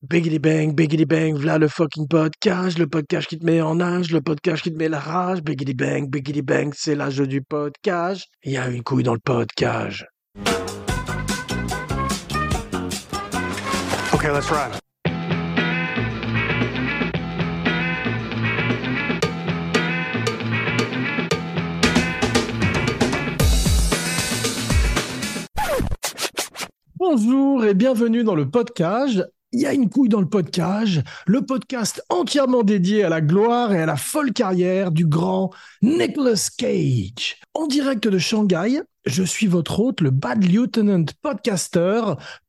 Biggity bang, biggity bang, v'là le fucking podcast, le podcast qui te met en âge, le podcast qui te met la rage. Biggity bang, biggity bang, c'est l'âge du podcast. Il y a une couille dans le podcast. Okay, let's run. Bonjour et bienvenue dans le podcast. Il y a une couille dans le podcast, le podcast entièrement dédié à la gloire et à la folle carrière du grand Nicolas Cage. En direct de Shanghai, je suis votre hôte, le Bad Lieutenant podcaster,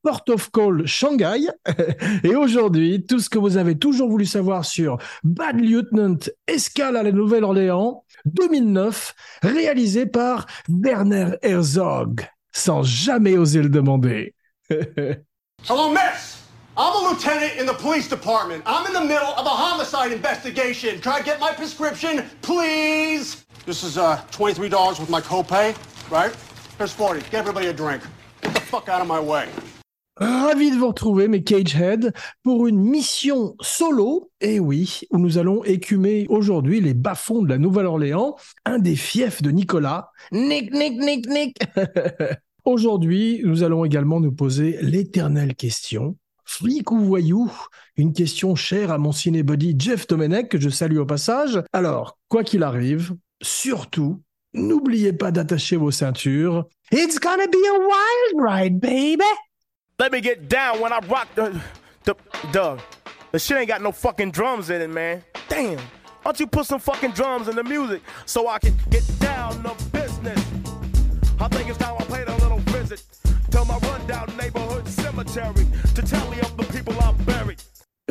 Port of Call Shanghai. Et aujourd'hui, tout ce que vous avez toujours voulu savoir sur Bad Lieutenant Escale à la Nouvelle-Orléans 2009, réalisé par Werner Herzog, sans jamais oser le demander. Hello, miss. I'm a lieutenant in the police department. I'm in the middle of a homicide investigation. Can I get my prescription, please? This is uh, $23 with my copay, right? Here's 40. Get everybody a drink. Get the fuck out of my way. Ravi de vous retrouver, mes Cagehead, pour une mission solo, et oui, où nous allons écumer aujourd'hui les bas-fonds de la Nouvelle-Orléans, un des fiefs de Nicolas. Nick, Nick, Nick, Nick Aujourd'hui, nous allons également nous poser l'éternelle question. Flic ou voyou? Une question chère à mon cinébody Jeff Domenech, que je salue au passage. Alors, quoi qu'il arrive, surtout, n'oubliez pas d'attacher vos ceintures. It's gonna be a wild ride, baby Let me get down when I rock the the the the shit ain't got no fucking drums in it, man. Damn. Why don't you put some fucking drums in the music so I can get down to business? I think it's time I little visit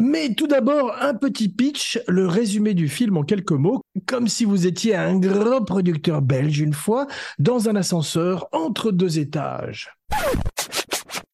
Mais tout d'abord, un petit pitch, le résumé du film en quelques mots, comme si vous étiez un grand producteur belge une fois, dans un ascenseur entre deux étages.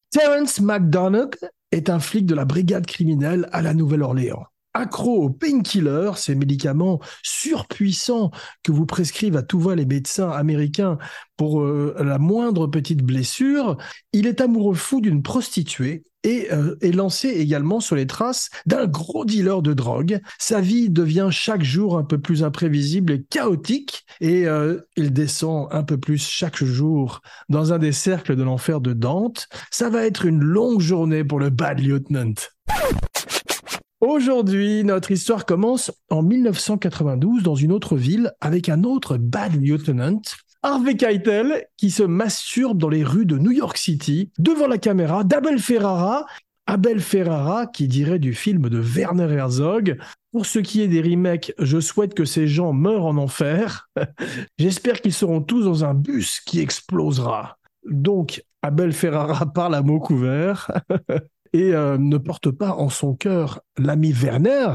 Terence McDonagh est un flic de la brigade criminelle à la Nouvelle-Orléans. Accro aux painkillers, ces médicaments surpuissants que vous prescrivent à tout va les médecins américains pour euh, la moindre petite blessure, il est amoureux fou d'une prostituée et euh, est lancé également sur les traces d'un gros dealer de drogue. Sa vie devient chaque jour un peu plus imprévisible et chaotique et euh, il descend un peu plus chaque jour dans un des cercles de l'enfer de Dante. Ça va être une longue journée pour le Bad Lieutenant. Aujourd'hui, notre histoire commence en 1992 dans une autre ville avec un autre bad lieutenant, Harvey Keitel, qui se masturbe dans les rues de New York City devant la caméra d'Abel Ferrara. Abel Ferrara, qui dirait du film de Werner Herzog. Pour ce qui est des remakes, je souhaite que ces gens meurent en enfer. J'espère qu'ils seront tous dans un bus qui explosera. Donc, Abel Ferrara parle à mots couverts. et euh, ne porte pas en son cœur l'ami Werner,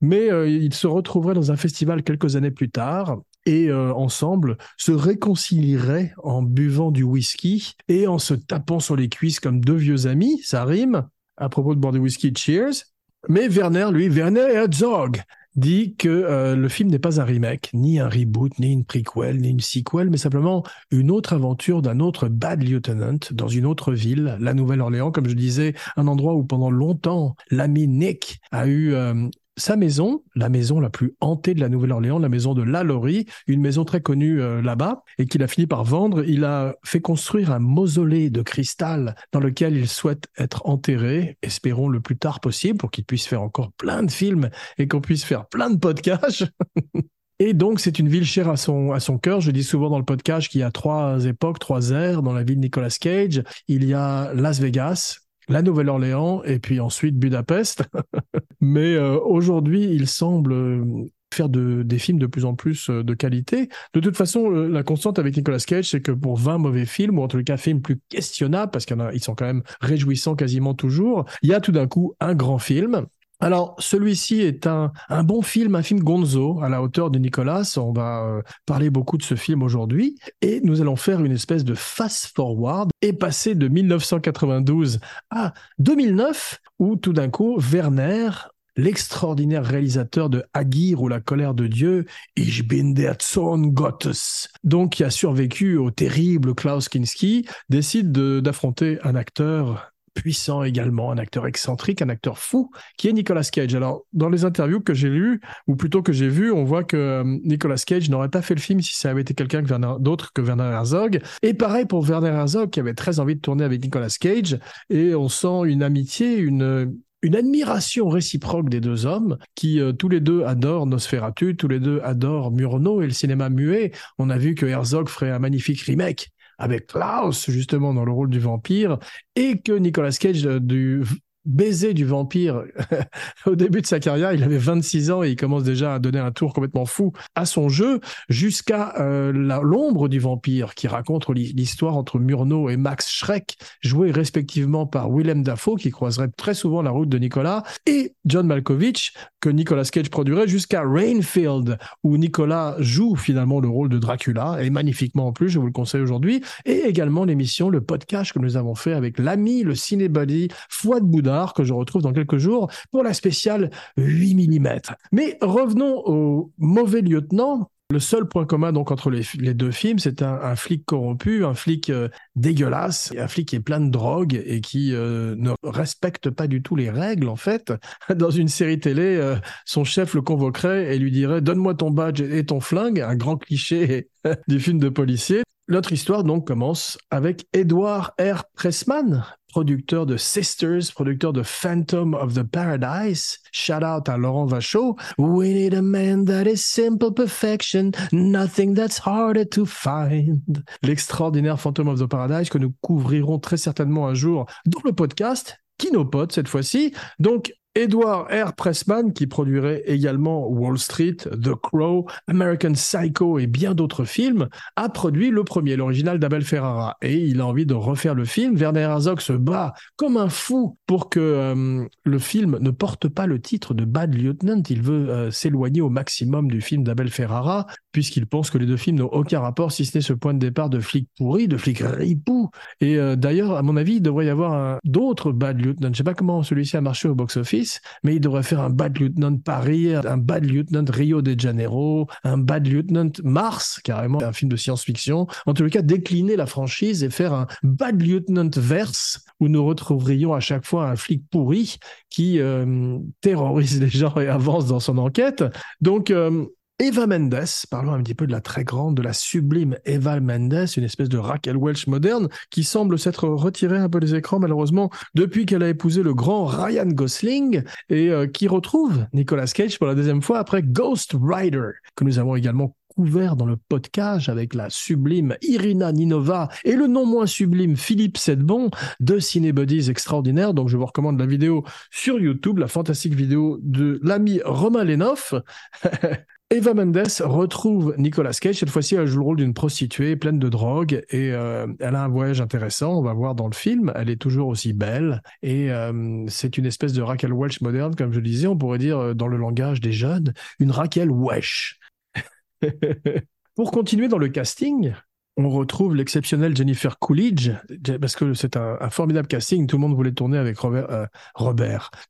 mais euh, ils se retrouveraient dans un festival quelques années plus tard et euh, ensemble se réconcilieraient en buvant du whisky et en se tapant sur les cuisses comme deux vieux amis, ça rime, à propos de boire du whisky, cheers. Mais Werner, lui, Werner Herzog, dit que euh, le film n'est pas un remake, ni un reboot, ni une prequel, ni une sequel, mais simplement une autre aventure d'un autre bad lieutenant dans une autre ville, la Nouvelle-Orléans, comme je disais, un endroit où pendant longtemps l'ami Nick a eu euh, sa maison, la maison la plus hantée de la Nouvelle-Orléans, la maison de Lalaurie, une maison très connue euh, là-bas, et qu'il a fini par vendre. Il a fait construire un mausolée de cristal dans lequel il souhaite être enterré, espérons le plus tard possible, pour qu'il puisse faire encore plein de films et qu'on puisse faire plein de podcasts. Et donc, c'est une ville chère à son, à son cœur. Je dis souvent dans le podcast qu'il y a trois époques, trois ères dans la vie de Nicolas Cage. Il y a Las Vegas, la Nouvelle-Orléans et puis ensuite Budapest. Mais euh, aujourd'hui, il semble euh, faire de, des films de plus en plus euh, de qualité. De toute façon, la constante avec Nicolas Cage, c'est que pour 20 mauvais films, ou en tout cas films plus questionnables, parce qu'ils sont quand même réjouissants quasiment toujours, il y a tout d'un coup un grand film. Alors, celui-ci est un, un bon film, un film gonzo à la hauteur de Nicolas. On va euh, parler beaucoup de ce film aujourd'hui et nous allons faire une espèce de fast-forward et passer de 1992 à 2009 où tout d'un coup, Werner, l'extraordinaire réalisateur de Agir ou La colère de Dieu, Ich bin der Sohn Gottes, donc qui a survécu au terrible Klaus Kinski, décide de- d'affronter un acteur puissant également, un acteur excentrique, un acteur fou, qui est Nicolas Cage. Alors, dans les interviews que j'ai lues, ou plutôt que j'ai vues, on voit que euh, Nicolas Cage n'aurait pas fait le film si ça avait été quelqu'un d'autre que Werner Herzog. Et pareil pour Werner Herzog, qui avait très envie de tourner avec Nicolas Cage. Et on sent une amitié, une, admiration réciproque des deux hommes qui euh, tous les deux adorent Nosferatu, tous les deux adorent Murnau et le cinéma muet. On a vu que Herzog ferait un magnifique remake avec Klaus justement dans le rôle du vampire et que Nicolas Cage euh, du baiser du vampire au début de sa carrière. Il avait 26 ans et il commence déjà à donner un tour complètement fou à son jeu jusqu'à euh, l'ombre du vampire qui raconte l'histoire entre Murnau et Max Schreck, joué respectivement par Willem Dafoe qui croiserait très souvent la route de Nicolas et John Malkovich que Nicolas Cage produirait jusqu'à Rainfield où Nicolas joue finalement le rôle de Dracula et magnifiquement en plus, je vous le conseille aujourd'hui et également l'émission, le podcast que nous avons fait avec l'ami, le cinébody Fouad Que je retrouve dans quelques jours pour la spéciale 8 mm. Mais revenons au mauvais lieutenant. Le seul point commun donc entre les, deux films, c'est un, flic corrompu, un flic euh, dégueulasse, un flic qui est plein de drogue et qui euh, ne respecte pas du tout les règles en fait. Dans une série télé, euh, son chef le convoquerait et lui dirait "Donne-moi ton badge et ton flingue", un grand cliché du film de policier. Notre histoire donc commence avec Edward R. Pressman, producteur de Sisters, producteur de Phantom of the Paradise. Shout out à Laurent Vachaud. We need a man that is simple perfection, nothing that's harder to find. L'extraordinaire Phantom of the Paradise que nous couvrirons très certainement un jour dans le podcast Kinopod cette fois-ci. Donc, Edward R. Pressman, qui produirait également Wall Street, The Crow, American Psycho et bien d'autres films, a produit le premier, l'original d'Abel Ferrara. Et il a envie de refaire le film. Werner Herzog se bat comme un fou pour que euh, le film ne porte pas le titre de Bad Lieutenant. Il veut euh, s'éloigner au maximum du film d'Abel Ferrara, puisqu'il pense que les deux films n'ont aucun rapport, si ce n'est ce point de départ de flic pourri, de flic ripou. Et euh, d'ailleurs, à mon avis, il devrait y avoir d'autres Bad Lieutenant. Je ne sais pas comment celui-ci a marché au box-office mais il devrait faire un Bad Lieutenant Paris, un Bad Lieutenant Rio de Janeiro, un Bad Lieutenant Mars, carrément un film de science-fiction. En tout cas, décliner la franchise et faire un Bad Lieutenant verse où nous retrouverions à chaque fois un flic pourri qui euh, terrorise les gens et avance dans son enquête. Donc, euh, Eva Mendes, parlons un petit peu de la très grande, de la sublime Eva Mendes, une espèce de Raquel Welch moderne, qui semble s'être retirée un peu des écrans malheureusement depuis qu'elle a épousé le grand Ryan Gosling et euh, qui retrouve Nicolas Cage pour la deuxième fois après Ghost Rider, que nous avons également couvert dans le podcast avec la sublime Irina Ninova et le non moins sublime Philippe Sedbon, deux cinébodies extraordinaires. Donc je vous recommande la vidéo sur YouTube, la fantastique vidéo de l'ami Romain Lenoff. Eva Mendes retrouve Nicolas Cage. Cette fois-ci, elle joue le rôle d'une prostituée pleine de drogue et euh, elle a un voyage intéressant. On va voir dans le film. Elle est toujours aussi belle et euh, c'est une espèce de Raquel Welch moderne, comme je le disais. On pourrait dire euh, dans le langage des jeunes, une Raquel Wesh. Pour continuer dans le casting, on retrouve l'exceptionnel Jennifer Coolidge, parce que c'est un, formidable casting. Tout le monde voulait tourner avec Robert, euh.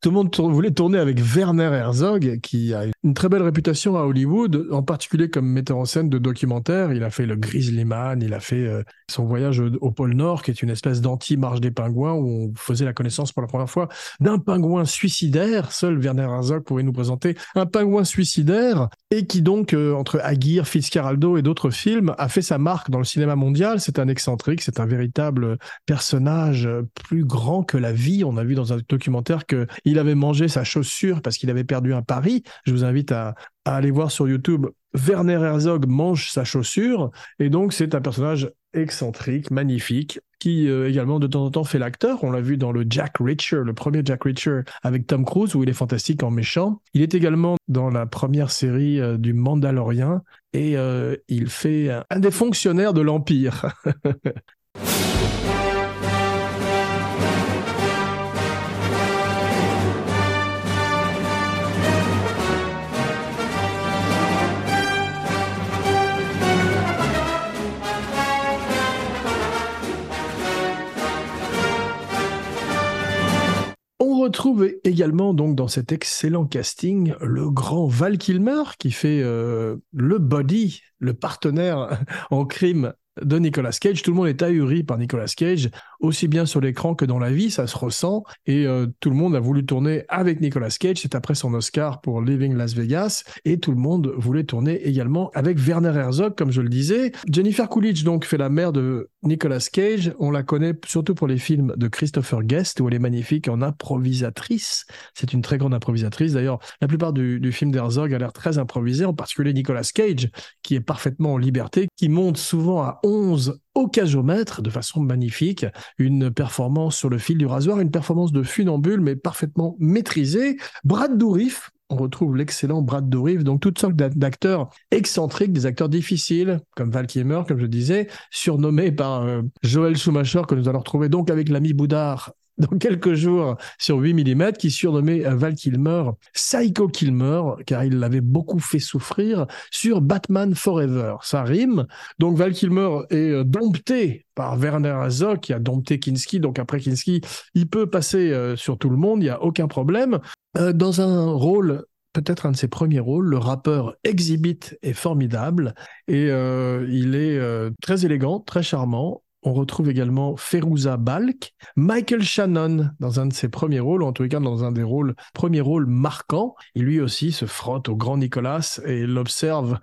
Tout le monde voulait tourner avec Werner Herzog, qui a une très belle réputation à Hollywood, en particulier comme metteur en scène de documentaires. Il a fait le Grizzly Man, il a fait euh, son voyage au pôle Nord, qui est une espèce d'anti-marche des pingouins, où on faisait la connaissance pour la première fois d'un pingouin suicidaire. Seul Werner Herzog pouvait nous présenter un pingouin suicidaire, et qui donc, euh, entre Aguirre, Fitzcarraldo et d'autres films, a fait sa marque dans le cinéma cinéma mondial, c'est un excentrique, c'est un véritable personnage plus grand que la vie. On a vu dans un documentaire qu'il avait mangé sa chaussure parce qu'il avait perdu un pari. Je vous invite à, aller voir sur YouTube Werner Herzog mange sa chaussure. Et donc, c'est un personnage excentrique, magnifique, qui euh, également de temps en temps fait l'acteur. On l'a vu dans le Jack Reacher, le premier Jack Reacher avec Tom Cruise, où il est fantastique en méchant. Il est également dans la première série euh, du Mandalorian et euh, il fait un des fonctionnaires de l'Empire. retrouve également donc dans cet excellent casting le grand Val Kilmer qui fait euh, le body, le partenaire en crime de Nicolas Cage. Tout le monde est ahuri par Nicolas Cage, aussi bien sur l'écran que dans la vie, ça se ressent. Et euh, tout le monde a voulu tourner avec Nicolas Cage. C'est après son Oscar pour Living Las Vegas. Et tout le monde voulait tourner également avec Werner Herzog, comme je le disais. Jennifer Coolidge, donc, fait la mère de Nicolas Cage. On la connaît surtout pour les films de Christopher Guest, où elle est magnifique en improvisatrice. C'est une très grande improvisatrice. D'ailleurs, la plupart du, du film d'Herzog a l'air très improvisé, en particulier Nicolas Cage, qui est parfaitement en liberté, qui monte souvent à 11 au de façon magnifique. Une performance sur le fil du rasoir, une performance de funambule, mais parfaitement maîtrisée. Brad Dourif, on retrouve l'excellent Brad Dourif, donc toutes sortes d'acteurs excentriques, des acteurs difficiles, comme Val Kilmer, comme je disais, surnommé par euh, Joël Schumacher, que nous allons retrouver donc avec l'ami Boudard dans quelques jours sur 8 mm, qui surnommait Val Kilmer Psycho Kilmer, car il l'avait beaucoup fait souffrir sur Batman Forever. Ça rime. Donc Val Kilmer est euh, dompté par Werner Herzog, qui a dompté Kinski. Donc après Kinski, il peut passer euh, sur tout le monde, il n'y a aucun problème. Euh, dans un rôle peut-être un de ses premiers rôles. Le rappeur Exhibit est formidable et il est très élégant, très charmant. On retrouve également Feruza Balk, Michael Shannon dans un de ses premiers rôles, en tout cas dans un des rôles, premiers rôles marquants. Il lui aussi se frotte au grand Nicolas et l'observe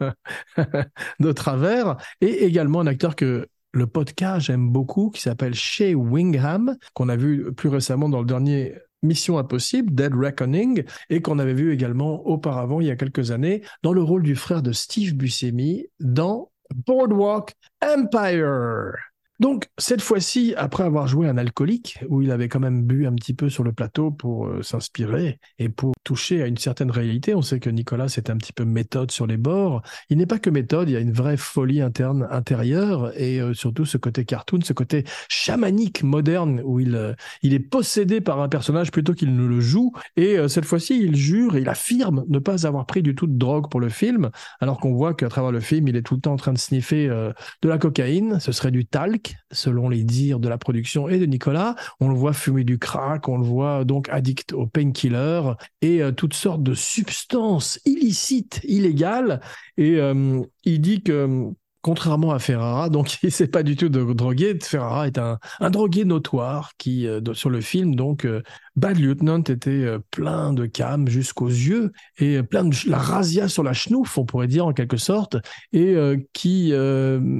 de travers. Et également un acteur que le podcast j'aime beaucoup, qui s'appelle Shea Wingham, qu'on a vu plus récemment dans le dernier Mission Impossible, Dead Reckoning, et qu'on avait vu également auparavant, il y a quelques années, dans le rôle du frère de Steve Buscemi dans Boardwalk Empire. Donc, cette fois-ci, après avoir joué un alcoolique, où il avait quand même bu un petit peu sur le plateau pour euh, s'inspirer et pour toucher à une certaine réalité, on sait que Nicolas est un petit peu méthode sur les bords. Il n'est pas que méthode, il y a une vraie folie interne, intérieure, et euh, surtout ce côté cartoon, ce côté chamanique moderne, où il, euh, il est possédé par un personnage plutôt qu'il ne le joue. Et cette fois-ci, il jure, il affirme ne pas avoir pris du tout de drogue pour le film, alors qu'on voit qu'à travers le film, il est tout le temps en train de sniffer de la cocaïne, ce serait du talc selon les dires de la production et de Nicolas. On le voit fumer du crack, on le voit donc addict au painkiller et euh, toutes sortes de substances illicites, illégales. Et euh, il dit que contrairement à Ferrara, donc il sait pas du tout de droguer. Ferrara est un, un drogué notoire qui, euh, sur le film, donc euh, Bad Lieutenant était euh, plein de cam jusqu'aux yeux et plein de la razzia sur la chenouf, on pourrait dire en quelque sorte, et qui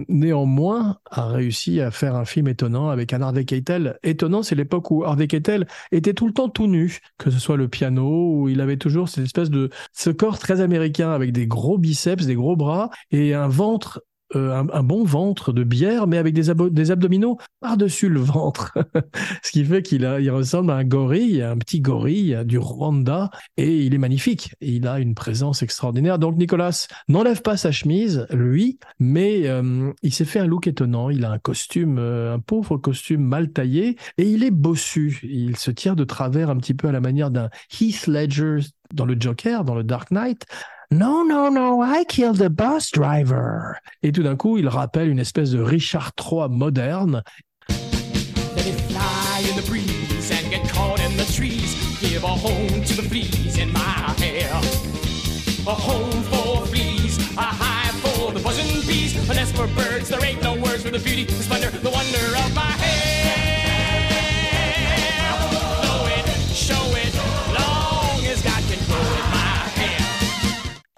néanmoins a réussi à faire un film étonnant avec un Harvey Keitel. Étonnant, c'est l'époque où Harvey Keitel était tout le temps tout nu, que ce soit le piano où il avait toujours cette espèce de ce corps très américain avec des gros biceps, des gros bras et un ventre euh, un, bon ventre de bière, mais avec des, abdominaux par-dessus le ventre. Ce qui fait qu'il il ressemble à un gorille, un petit gorille du Rwanda, et il est magnifique. Il a une présence extraordinaire. Donc Nicolas n'enlève pas sa chemise, lui, mais euh, il s'est fait un look étonnant. Il a un costume, euh, un pauvre costume mal taillé, et il est bossu. Il se tire de travers un petit peu à la manière d'un Heath Ledger dans le Joker, dans le Dark Knight, No, no, no, I killed the bus driver. Et tout d'un coup, il rappelle une espèce de Richard III moderne. Let it fly in the breeze and get caught in the trees. Give a home to the fleas in my hair. A home for fleas, a hive for the buzzing bees. A nest for birds, there ain't no words for the beauty, the splendor, the wonder of my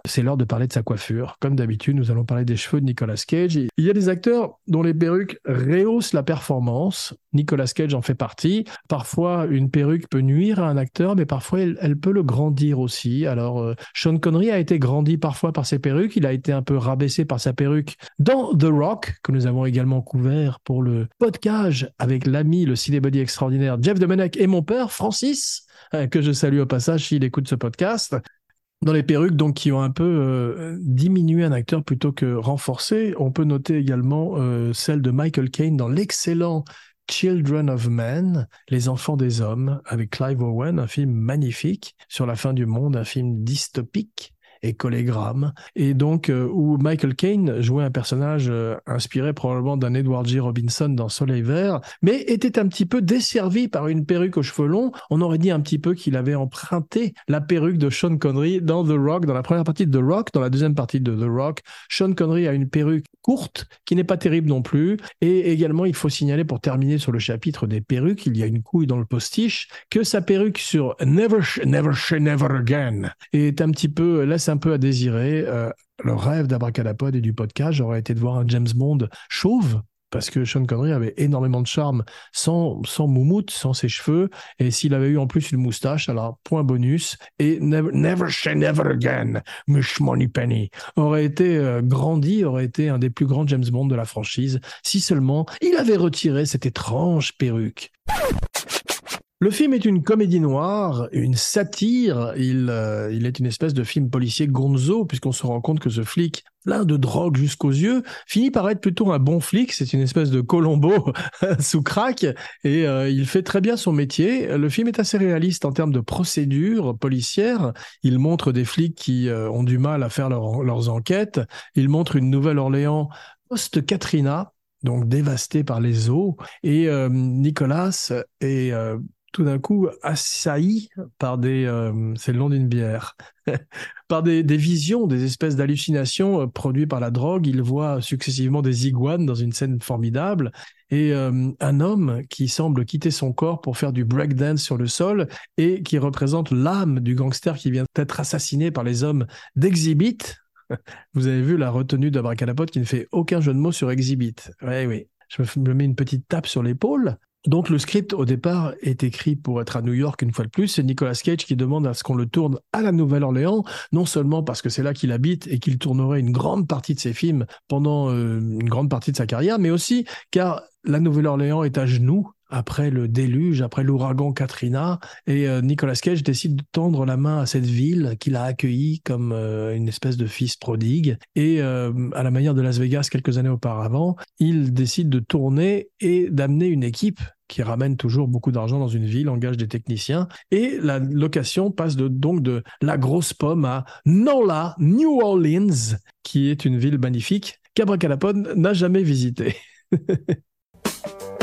c'est l'heure de parler de sa coiffure. Comme d'habitude, nous allons parler des cheveux de Nicolas Cage. Il y a des acteurs dont les perruques rehaussent la performance. Nicolas Cage en fait partie. Parfois, une perruque peut nuire à un acteur, mais parfois, elle, peut le grandir aussi. Alors, euh, Sean Connery a été grandi parfois par ses perruques. Il a été un peu rabaissé par sa perruque dans The Rock, que nous avons également couvert pour le podcast avec l'ami, le cinébody extraordinaire Jeff Domenech et mon père, Francis, euh, que je salue au passage s'il écoute ce podcast dans les perruques donc qui ont un peu euh, diminué un acteur plutôt que renforcé. On peut noter également euh, celle de Michael Caine dans l'excellent Children of Men, Les enfants des hommes, avec Clive Owen, un film magnifique sur la fin du monde, un film dystopique et Collégramme, et donc euh, où Michael Caine jouait un personnage euh, inspiré probablement d'un Edward G. Robinson dans Soleil Vert, mais était un petit peu desservi par une perruque aux cheveux longs. On aurait dit un petit peu qu'il avait emprunté la perruque de Sean Connery dans The Rock, dans la première partie de The Rock, dans la deuxième partie de The Rock. Sean Connery a une perruque courte, qui n'est pas terrible non plus, et également il faut signaler pour terminer sur le chapitre des perruques, il y a une couille dans le postiche, que sa perruque sur Never, Never, Never Again est un petit peu, un peu à désirer. Euh, le rêve d'Abracadapod et du podcast aurait été de voir un James Bond chauve parce que Sean Connery avait énormément de charme sans, sans moumoute, sans ses cheveux, et s'il avait eu en plus une moustache, alors point bonus, et Never, never Say Never Again, Mish Money Penny, aurait été euh, grandi, aurait été un des plus grands James Bond de la franchise, si seulement il avait retiré cette étrange perruque. Le film est une comédie noire, une satire. Il, euh, il est une espèce de film policier gonzo, puisqu'on se rend compte que ce flic, plein de drogue jusqu'aux yeux, finit par être plutôt un bon flic. C'est une espèce de Colombo sous crack, et euh, il fait très bien son métier. Le film est assez réaliste en termes de procédure policière. Il montre des flics qui euh, ont du mal à faire leurs enquêtes. Il montre une Nouvelle-Orléans post-Katrina, donc dévastée par les eaux. Et Nicolas est tout d'un coup assailli par des, euh, c'est le nom d'une bière, par des, visions, des espèces d'hallucinations euh, produites par la drogue. Il voit successivement des iguanes dans une scène formidable et euh, un homme qui semble quitter son corps pour faire du breakdance sur le sol et qui représente l'âme du gangster qui vient d'être assassiné par les hommes d'Exhibit. Vous avez vu la retenue d'Abracadapote qui ne fait aucun jeu de mots sur Exhibit. Oui, oui. Je me mets une petite tape sur l'épaule donc le script au départ est écrit pour être à New York une fois de plus. C'est Nicolas Cage qui demande à ce qu'on le tourne à la Nouvelle-Orléans, non seulement parce que c'est là qu'il habite et qu'il tournerait une grande partie de ses films pendant euh, une grande partie de sa carrière, mais aussi car la Nouvelle-Orléans est à genoux après le déluge, après l'ouragan Katrina, et euh, Nicolas Cage décide de tendre la main à cette ville qu'il a accueillie comme euh, une espèce de fils prodigue. Et à la manière de Las Vegas quelques années auparavant, il décide de tourner et d'amener une équipe qui ramène toujours beaucoup d'argent dans une ville, engage des techniciens, et la location passe de, donc de la grosse pomme à Nola, New Orleans, qui est une ville magnifique qu'Abracadapod n'a jamais visitée.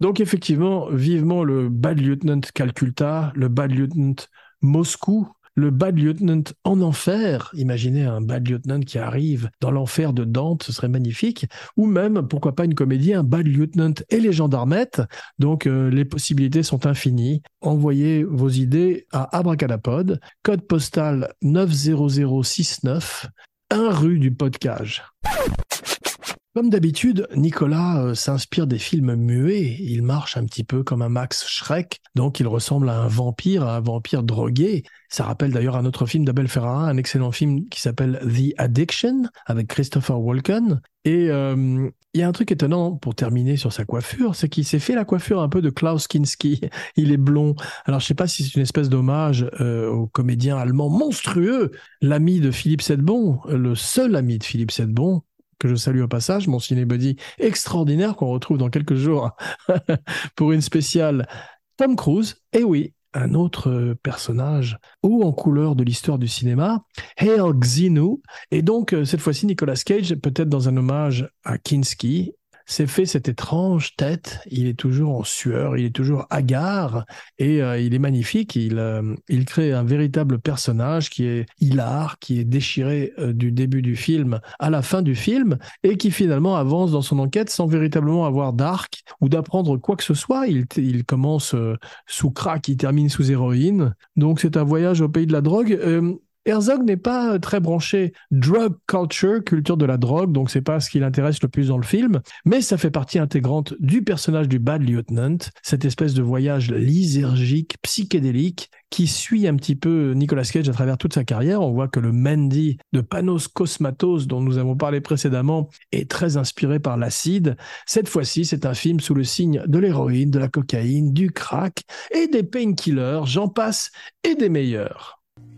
Donc effectivement, vivement le Bad Lieutenant Calcutta, le Bad Lieutenant Moscou, le Bad Lieutenant en enfer. Imaginez un Bad Lieutenant qui arrive dans l'enfer de Dante, ce serait magnifique. Ou même, pourquoi pas une comédie, un Bad Lieutenant et les gendarmettes. Donc euh, les possibilités sont infinies. Envoyez vos idées à Abracadapod, code postal 90069, 1 rue du Podcage. Comme d'habitude, Nicolas euh, s'inspire des films muets. Il marche un petit peu comme un Max Schreck, donc il ressemble à un vampire, à un vampire drogué. Ça rappelle d'ailleurs un autre film d'Abel Ferrara, un excellent film qui s'appelle The Addiction avec Christopher Walken. Et euh, il y a un truc étonnant pour terminer sur sa coiffure, c'est qu'il s'est fait la coiffure un peu de Klaus Kinski. Il est blond. Alors je sais pas si c'est une espèce d'hommage euh, au comédien allemand monstrueux, l'ami de Philippe Sedbon, le seul ami de Philippe Sedbon, que je salue au passage, mon cinébody extraordinaire qu'on retrouve dans quelques jours pour une spéciale Tom Cruise. Et oui, un autre personnage haut en couleur de l'histoire du cinéma, Hail Xenu. Et donc, euh, cette fois-ci, Nicolas Cage, peut-être dans un hommage à Kinski, s'est fait cette étrange tête. Il est toujours en sueur, il est toujours hagard et euh, il est magnifique. Il, euh, il crée un véritable personnage qui est hilar, qui est déchiré euh, du début du film à la fin du film et qui finalement avance dans son enquête sans véritablement avoir d'arc ou d'apprendre quoi que ce soit. Il, il commence sous crack, il termine sous héroïne. Donc c'est un voyage au pays de la drogue. Herzog n'est pas très branché drug culture, culture de la drogue, donc c'est pas ce qui l'intéresse le plus dans le film, mais ça fait partie intégrante du personnage du Bad Lieutenant, cette espèce de voyage lysergique, psychédélique, qui suit un petit peu Nicolas Cage à travers toute sa carrière. On voit que le Mandy de Panos Cosmatos, dont nous avons parlé précédemment, est très inspiré par l'acide. Cette fois-ci, c'est un film sous le signe de l'héroïne, de la cocaïne, du crack et des painkillers, j'en passe, et des meilleurs.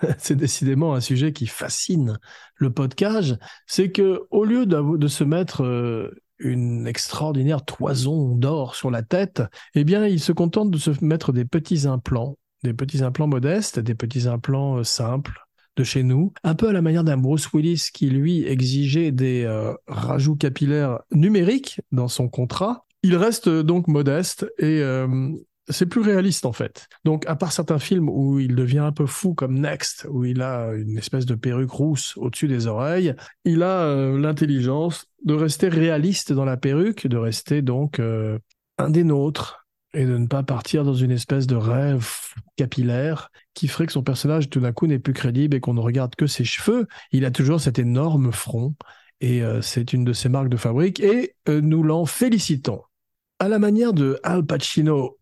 C'est décidément un sujet qui fascine le podcast. C'est que au lieu de se mettre euh, une extraordinaire toison d'or sur la tête, eh bien, il se contente de se mettre des petits implants, des petits implants modestes, des petits implants euh, simples de chez nous, un peu à la manière d'un Bruce Willis qui lui exigeait des rajouts capillaires numériques dans son contrat, il reste euh, donc modeste et euh, c'est plus réaliste en fait. Donc à part certains films où il devient un peu fou comme Next, où il a une espèce de perruque rousse au-dessus des oreilles, il a euh, l'intelligence de rester réaliste dans la perruque, de rester donc un des nôtres et de ne pas partir dans une espèce de rêve capillaire qui ferait que son personnage tout d'un coup n'est plus crédible et qu'on ne regarde que ses cheveux. Il a toujours cet énorme front et c'est une de ses marques de fabrique et nous l'en félicitons à la manière de Al Pacino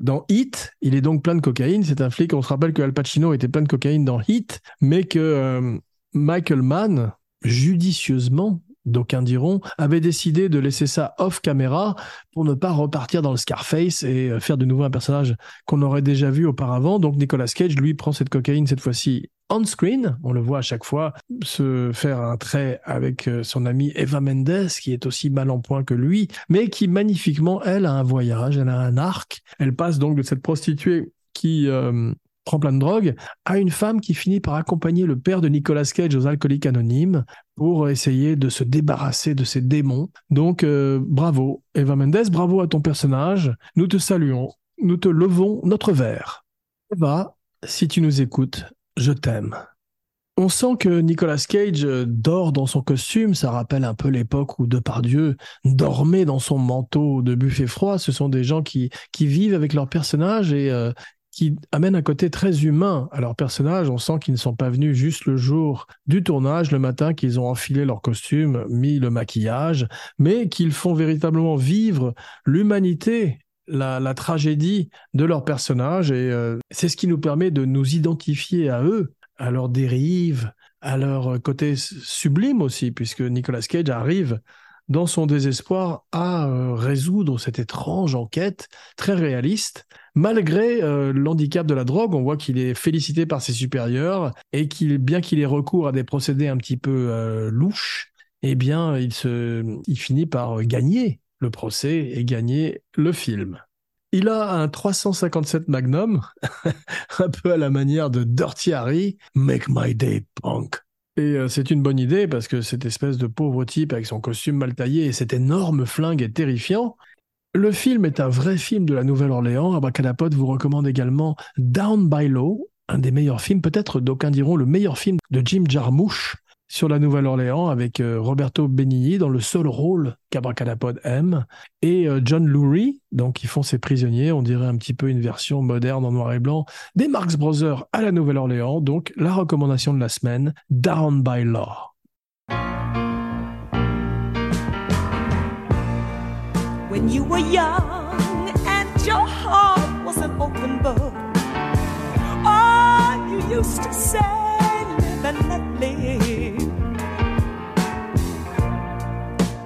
dans Hit, il est donc plein de cocaïne. C'est un flic. On se rappelle que Al Pacino était plein de cocaïne dans Hit, mais que euh, Michael Mann, judicieusement, d'aucuns diront, avait décidé de laisser ça off caméra pour ne pas repartir dans le Scarface et euh, faire de nouveau un personnage qu'on aurait déjà vu auparavant. Donc Nicolas Cage, lui, prend cette cocaïne cette fois-ci on-screen. On le voit à chaque fois se faire un trait avec euh, son amie Eva Mendes, qui est aussi mal en point que lui, mais qui magnifiquement, elle, a un voyage, elle a un arc. Elle passe donc de cette prostituée qui euh, prend plein de drogue à une femme qui finit par accompagner le père de Nicolas Cage aux alcooliques anonymes pour essayer de se débarrasser de ses démons. Donc euh, bravo Eva Mendes, bravo à ton personnage. Nous te saluons, nous te levons notre verre. Eva, si tu nous écoutes, je t'aime. On sent que Nicolas Cage dort dans son costume, ça rappelle un peu l'époque où Depardieu dormait dans son manteau de buffet froid. Ce sont des gens qui, qui vivent avec leur personnage et euh, qui amènent un côté très humain à leur personnage. On sent qu'ils ne sont pas venus juste le jour du tournage, le matin, qu'ils ont enfilé leur costume, mis le maquillage, mais qu'ils font véritablement vivre l'humanité la, tragédie de leur personnage et euh, c'est ce qui nous permet de nous identifier à eux, à leurs dérives, à leur côté sublime aussi, puisque Nicolas Cage arrive dans son désespoir à euh, résoudre cette étrange enquête très réaliste. Malgré euh, l'handicap de la drogue, on voit qu'il est félicité par ses supérieurs et qu'il, bien qu'il ait recours à des procédés un petit peu louches, eh bien, il, se, il finit par gagner le procès et gagner le film. Il a un 357 Magnum, un peu à la manière de Dirty Harry, Make My Day Punk. Et euh, c'est une bonne idée parce que cette espèce de pauvre type avec son costume mal taillé et cet énorme flingue est terrifiant. Le film est un vrai film de la Nouvelle-Orléans. Abracadapod vous recommande également Down by Law, un des meilleurs films, peut-être d'aucuns diront le meilleur film de Jim Jarmusch, sur la Nouvelle-Orléans avec euh, Roberto Benigni dans le seul rôle qu'Abracadapod aime et euh, John Lurie, donc ils font ses prisonniers, on dirait un petit peu une version moderne en noir et blanc des Marx Brothers à la Nouvelle-Orléans. Donc la recommandation de la semaine, Down by Law. When you were young and your heart was an open book, you used to say, live and let.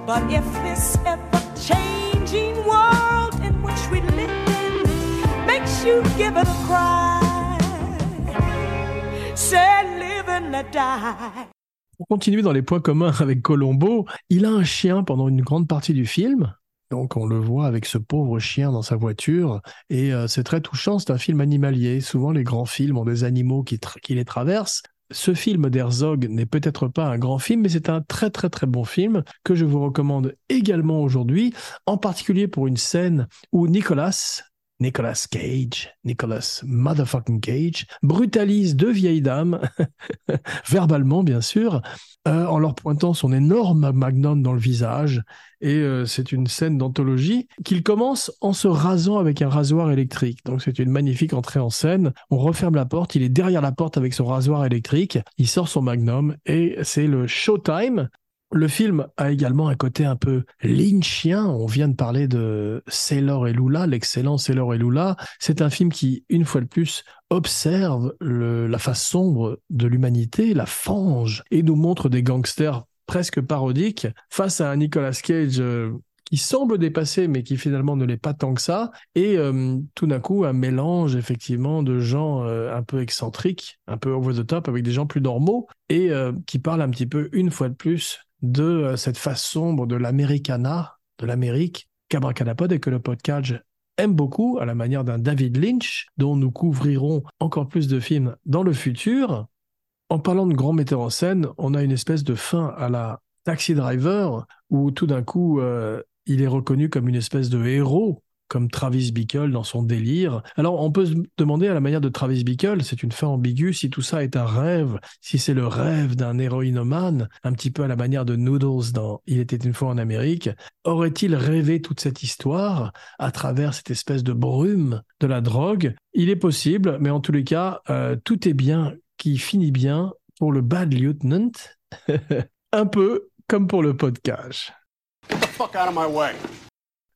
But if this ever changing world in which we live makes you give it a cry. Pour continuer dans les points communs avec Colombo, il a un chien pendant une grande partie du film. Donc on le voit avec ce pauvre chien dans sa voiture et euh, c'est très touchant, c'est un film animalier. Souvent les grands films ont des animaux qui les traversent. Ce film d'Herzog n'est peut-être pas un grand film, mais c'est un très très très bon film que je vous recommande également aujourd'hui, en particulier pour une scène où Nicolas, Nicolas Cage, Nicolas motherfucking Cage, brutalise deux vieilles dames, verbalement bien sûr, euh, en leur pointant son énorme magnum dans le visage. Et euh, c'est une scène d'anthologie qu'il commence en se rasant avec un rasoir électrique. Donc c'est une magnifique entrée en scène. On referme la porte, il est derrière la porte avec son rasoir électrique, il sort son magnum et c'est le showtime. Le film a également un côté un peu lynchien. On vient de parler de Sailor et Lula, l'excellent Sailor et Lula. C'est un film qui, une fois de plus, observe la face sombre de l'humanité, la fange, et nous montre des gangsters presque parodiques face à un Nicolas Cage euh, qui semble dépassé, mais qui finalement ne l'est pas tant que ça, et euh, tout d'un coup un mélange effectivement de gens euh, un peu excentriques, un peu over the top, avec des gens plus normaux, et qui parlent un petit peu une fois de plus de euh, cette face sombre de l'Americana, de l'Amérique, qu'Abracadapod et que le podcast aime beaucoup, à la manière d'un David Lynch, dont nous couvrirons encore plus de films dans le futur. En parlant de grands metteurs en scène, on a une espèce de fin à la Taxi Driver, où tout d'un coup, euh, il est reconnu comme une espèce de héros comme Travis Bickle dans son délire. Alors on peut se demander à la manière de Travis Bickle, c'est une fin ambiguë, si tout ça est un rêve, si c'est le rêve d'un héroïnomane, un petit peu à la manière de Noodles dans Il était une fois en Amérique, aurait-il rêvé toute cette histoire à travers cette espèce de brume de la drogue? Il est possible, mais en tous les cas, euh, tout est bien qui finit bien pour le Bad Lieutenant, un peu comme pour le podcast.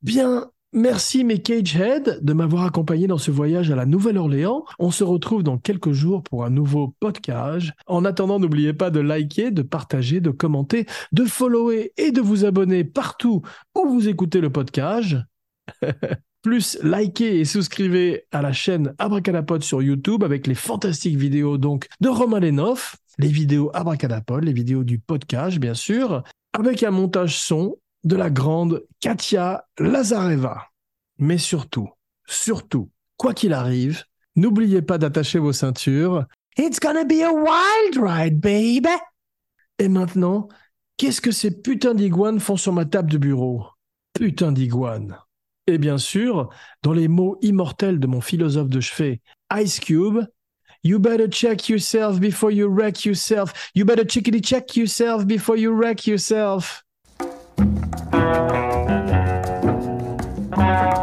Bien, Merci mes Cagehead de m'avoir accompagné dans ce voyage à la Nouvelle-Orléans. On se retrouve dans quelques jours pour un nouveau podcast. En attendant, n'oubliez pas de liker, de partager, de commenter, de follower et de vous abonner partout où vous écoutez le podcast. Plus likez et souscrivez à la chaîne Abracadapod sur YouTube avec les fantastiques vidéos donc de Romain Lenoff, les vidéos Abracadapod, les vidéos du podcast bien sûr, avec un montage son de la grande Katia Lazareva. Mais surtout, surtout, quoi qu'il arrive, n'oubliez pas d'attacher vos ceintures. It's gonna be a wild ride, baby! Et maintenant, qu'est-ce que ces putains d'iguanes font sur ma table de bureau? Putain d'iguanes. Et bien sûr, dans les mots immortels de mon philosophe de chevet, Ice Cube, You better check yourself before you wreck yourself. You better chickity check yourself before you wreck yourself. Abracadapod.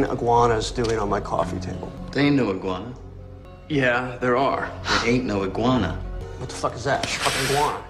Fucking iguanas doing on my coffee table? There ain't no iguana. Yeah, there are. There ain't no iguana. What the fuck is that? Fucking iguana.